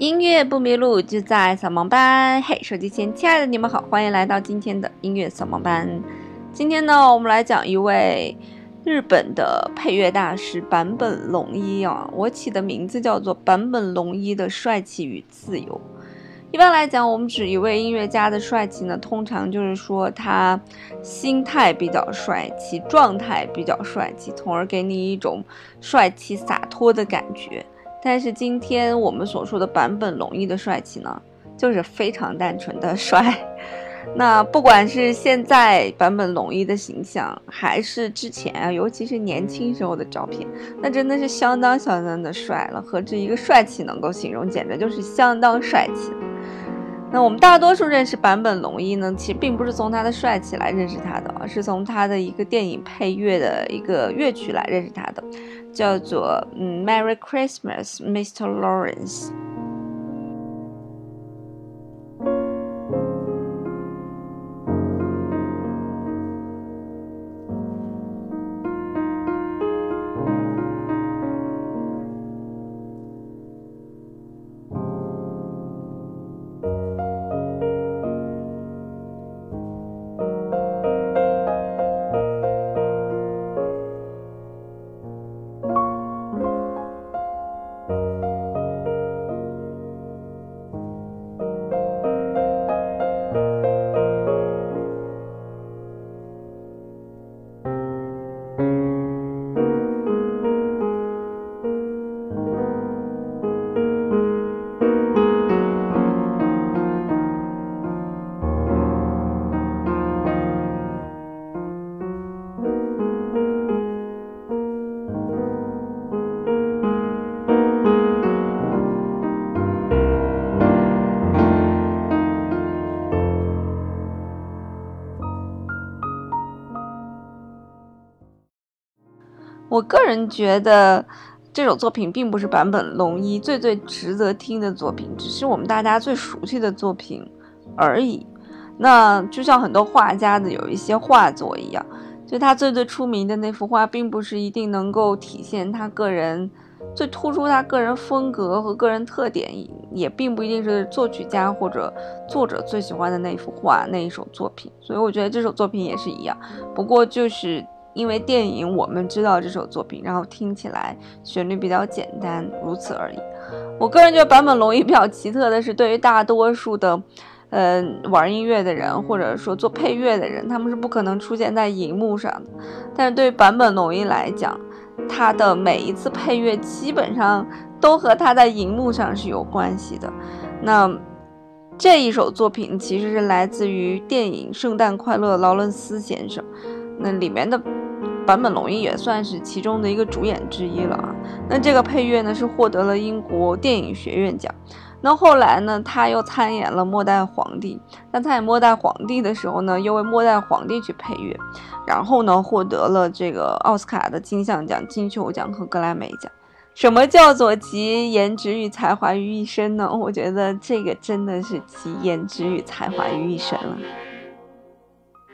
音乐不迷路，就在扫盲班。嘿，手机前亲爱的你们好，欢迎来到今天的音乐扫盲班。今天呢，我们来讲一位日本的配乐大师坂本龙一啊。我起的名字叫做坂本龙一的帅气与自由。一般来讲，我们指一位音乐家的帅气呢，通常就是说他心态比较帅气，状态比较帅气，从而给你一种帅气洒脱的感觉。但是今天我们所说的版本龙一的帅气呢，就是非常单纯的帅。那不管是现在版本龙一的形象，还是之前啊，尤其是年轻时候的照片，那真的是相当相当的帅了。何止一个帅气能够形容，简直就是相当帅气。那我们大多数认识坂本龙一呢，其实并不是从他的帅气来认识他的，而是从他的一个电影配乐的一个乐曲来认识他的。叫做嗯，Merry Christmas, Mr. Lawrence。我个人觉得这首作品并不是坂本龙一最最值得听的作品，只是我们大家最熟悉的作品而已。那就像很多画家的有一些画作一样，就他最最出名的那幅画，并不是一定能够体现他个人最突出他个人风格和个人特点，也并不一定是作曲家或者作者最喜欢的那幅画那一首作品。所以我觉得这首作品也是一样，不过就是。因为电影，我们知道这首作品，然后听起来旋律比较简单，如此而已。我个人觉得坂本龙一比较奇特的是，对于大多数的，呃，玩音乐的人或者说做配乐的人，他们是不可能出现在荧幕上的。但是对于坂本龙一来讲，他的每一次配乐基本上都和他在荧幕上是有关系的。那这一首作品其实是来自于电影《圣诞快乐，劳伦斯先生》，那里面的。坂本龙一也算是其中的一个主演之一了啊。那这个配乐呢是获得了英国电影学院奖。那后来呢，他又参演了《末代皇帝》。那参演《末代皇帝》的时候呢，又为《末代皇帝》去配乐，然后呢，获得了这个奥斯卡的金像奖、金球奖和格莱美奖。什么叫做集颜值与才华于一身呢？我觉得这个真的是集颜值与才华于一身了。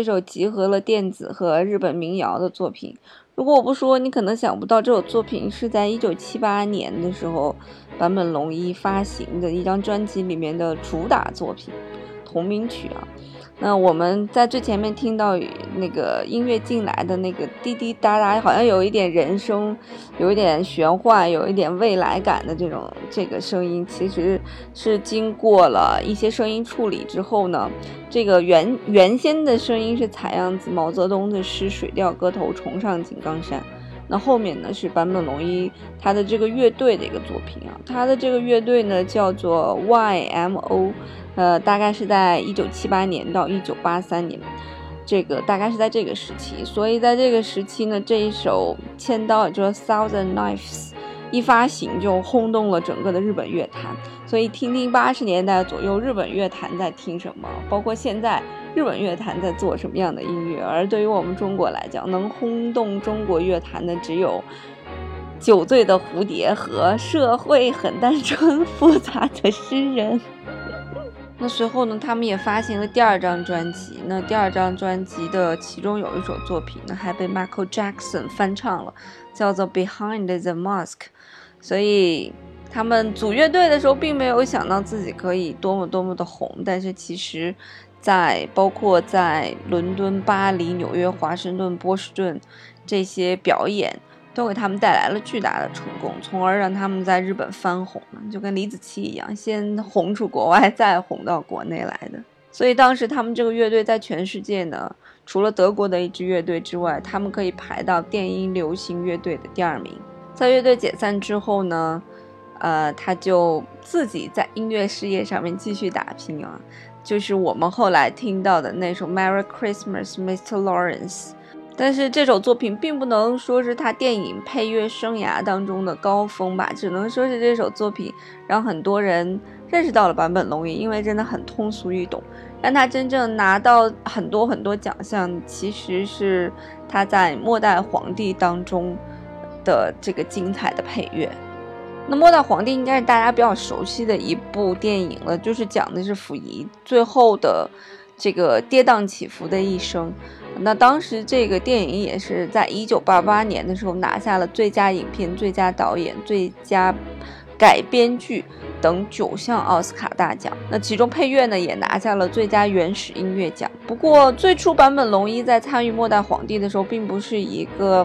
这首集合了电子和日本民谣的作品。如果我不说，你可能想不到这首作品是在一九七八年的时候，坂本龙一发行的一张专辑里面的主打作品，同名曲啊。那我们在最前面听到那个音乐进来的那个滴滴答答，好像有一点人声，有一点玄幻，有一点未来感的这种这个声音，其实是经过了一些声音处理之后呢，这个原原先的声音是采样自毛泽东的诗《水调歌头·重上井冈山》，那后面呢是坂本龙一他的这个乐队的一个作品啊，他的这个乐队呢叫做 YMO。呃，大概是在一九七八年到一九八三年，这个大概是在这个时期，所以在这个时期呢，这一首《千刀》也就是 Thousand Knives 一发行就轰动了整个的日本乐坛。所以听听八十年代左右日本乐坛在听什么，包括现在日本乐坛在做什么样的音乐。而对于我们中国来讲，能轰动中国乐坛的只有《酒醉的蝴蝶》和《社会很单纯复杂的诗人》。那随后呢，他们也发行了第二张专辑。那第二张专辑的其中有一首作品呢，还被 Michael Jackson 翻唱了，叫做《Behind the Mask》。所以他们组乐队的时候，并没有想到自己可以多么多么的红。但是其实，在包括在伦敦、巴黎、纽约、华盛顿、波士顿这些表演。都给他们带来了巨大的成功，从而让他们在日本翻红了，就跟李子柒一样，先红出国外，再红到国内来的。所以当时他们这个乐队在全世界呢，除了德国的一支乐队之外，他们可以排到电音流行乐队的第二名。在乐队解散之后呢，呃，他就自己在音乐事业上面继续打拼啊，就是我们后来听到的那首《Merry Christmas, Mr. Lawrence》。但是这首作品并不能说是他电影配乐生涯当中的高峰吧，只能说是这首作品让很多人认识到了坂本龙一，因为真的很通俗易懂。让他真正拿到很多很多奖项，其实是他在《末代皇帝》当中的这个精彩的配乐。那《末代皇帝》应该是大家比较熟悉的一部电影了，就是讲的是溥仪最后的这个跌宕起伏的一生。那当时这个电影也是在一九八八年的时候拿下了最佳影片、最佳导演、最佳改编剧等九项奥斯卡大奖。那其中配乐呢也拿下了最佳原始音乐奖。不过最初版本龙一在参与《末代皇帝》的时候，并不是一个。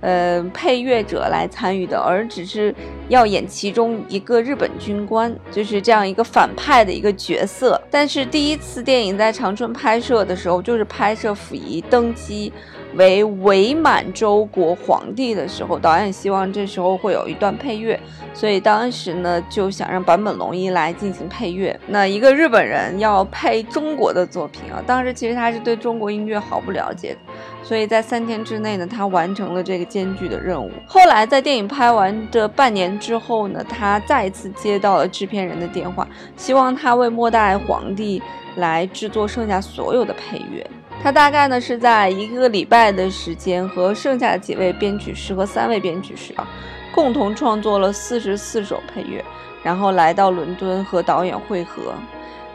呃，配乐者来参与的，而只是要演其中一个日本军官，就是这样一个反派的一个角色。但是第一次电影在长春拍摄的时候，就是拍摄溥仪登基为伪满洲国皇帝的时候，导演希望这时候会有一段配乐，所以当时呢就想让坂本龙一来进行配乐。那一个日本人要配中国的作品啊，当时其实他是对中国音乐毫不了解。所以在三天之内呢，他完成了这个艰巨的任务。后来在电影拍完这半年之后呢，他再次接到了制片人的电话，希望他为《末代皇帝》来制作剩下所有的配乐。他大概呢是在一个礼拜的时间，和剩下几位编曲师和三位编曲师啊，共同创作了四十四首配乐，然后来到伦敦和导演会合。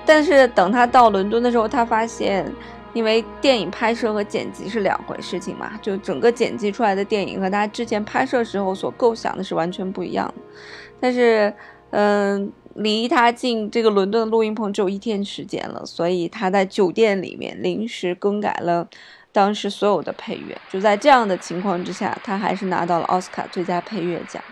但是等他到伦敦的时候，他发现。因为电影拍摄和剪辑是两回事情嘛，就整个剪辑出来的电影和他之前拍摄时候所构想的是完全不一样的。但是，嗯，离他进这个伦敦的录音棚只有一天时间了，所以他在酒店里面临时更改了当时所有的配乐。就在这样的情况之下，他还是拿到了奥斯卡最佳配乐奖。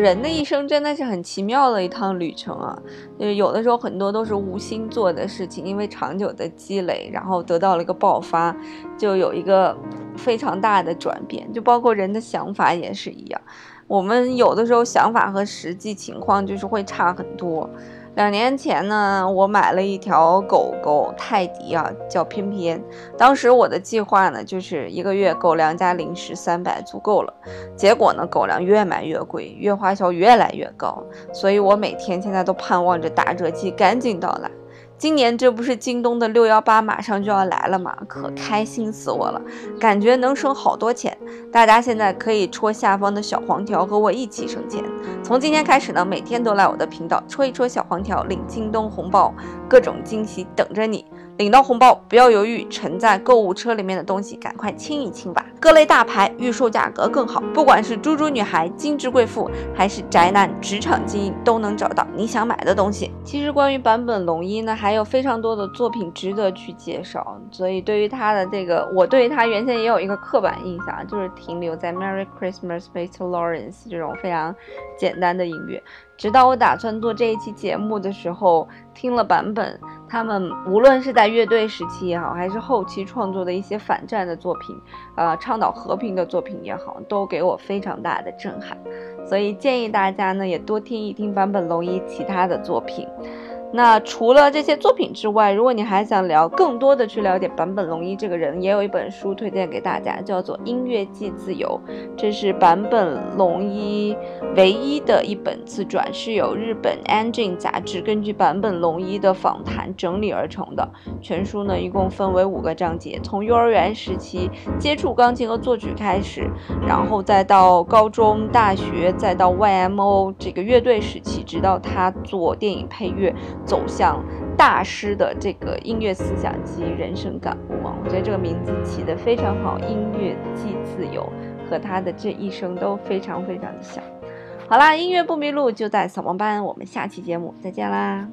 人的一生真的是很奇妙的一趟旅程啊！就是有的时候很多都是无心做的事情，因为长久的积累，然后得到了一个爆发，就有一个非常大的转变。就包括人的想法也是一样，我们有的时候想法和实际情况就是会差很多。两年前呢，我买了一条狗狗泰迪啊，叫偏偏。当时我的计划呢，就是一个月狗粮加零食三百足够了。结果呢，狗粮越买越贵，月花销越来越高，所以我每天现在都盼望着打折季赶紧到来。今年这不是京东的六幺八马上就要来了吗？可开心死我了，感觉能省好多钱。大家现在可以戳下方的小黄条和我一起省钱。从今天开始呢，每天都来我的频道戳一戳小黄条，领京东红包，各种惊喜等着你。领到红包不要犹豫，沉在购物车里面的东西赶快清一清吧。各类大牌预售价格更好，不管是猪猪女孩、精致贵妇，还是宅男、职场精英，都能找到你想买的东西。其实关于坂本龙一呢，还有非常多的作品值得去介绍。所以对于他的这个，我对他原先也有一个刻板印象，就是停留在 Merry Christmas, Mr. Lawrence 这种非常简单的音乐。直到我打算做这一期节目的时候，听了版本，他们无论是在乐队时期也好，还是后期创作的一些反战的作品，呃，倡导和平的作品也好，都给我非常大的震撼。所以建议大家呢，也多听一听坂本龙一其他的作品。那除了这些作品之外，如果你还想聊更多的去了解坂本龙一这个人，也有一本书推荐给大家，叫做《音乐即自由》，这是坂本龙一唯一的一本自传，是由日本《Engine》杂志根据坂本龙一的访谈整理而成的。全书呢，一共分为五个章节，从幼儿园时期接触钢琴和作曲开始，然后再到高中、大学，再到 YMO 这个乐队时期，直到他做电影配乐。走向大师的这个音乐思想及人生感悟啊，我觉得这个名字起得非常好，音乐即自由，和他的这一生都非常非常的像。好啦，音乐不迷路就在扫盲班，我们下期节目再见啦。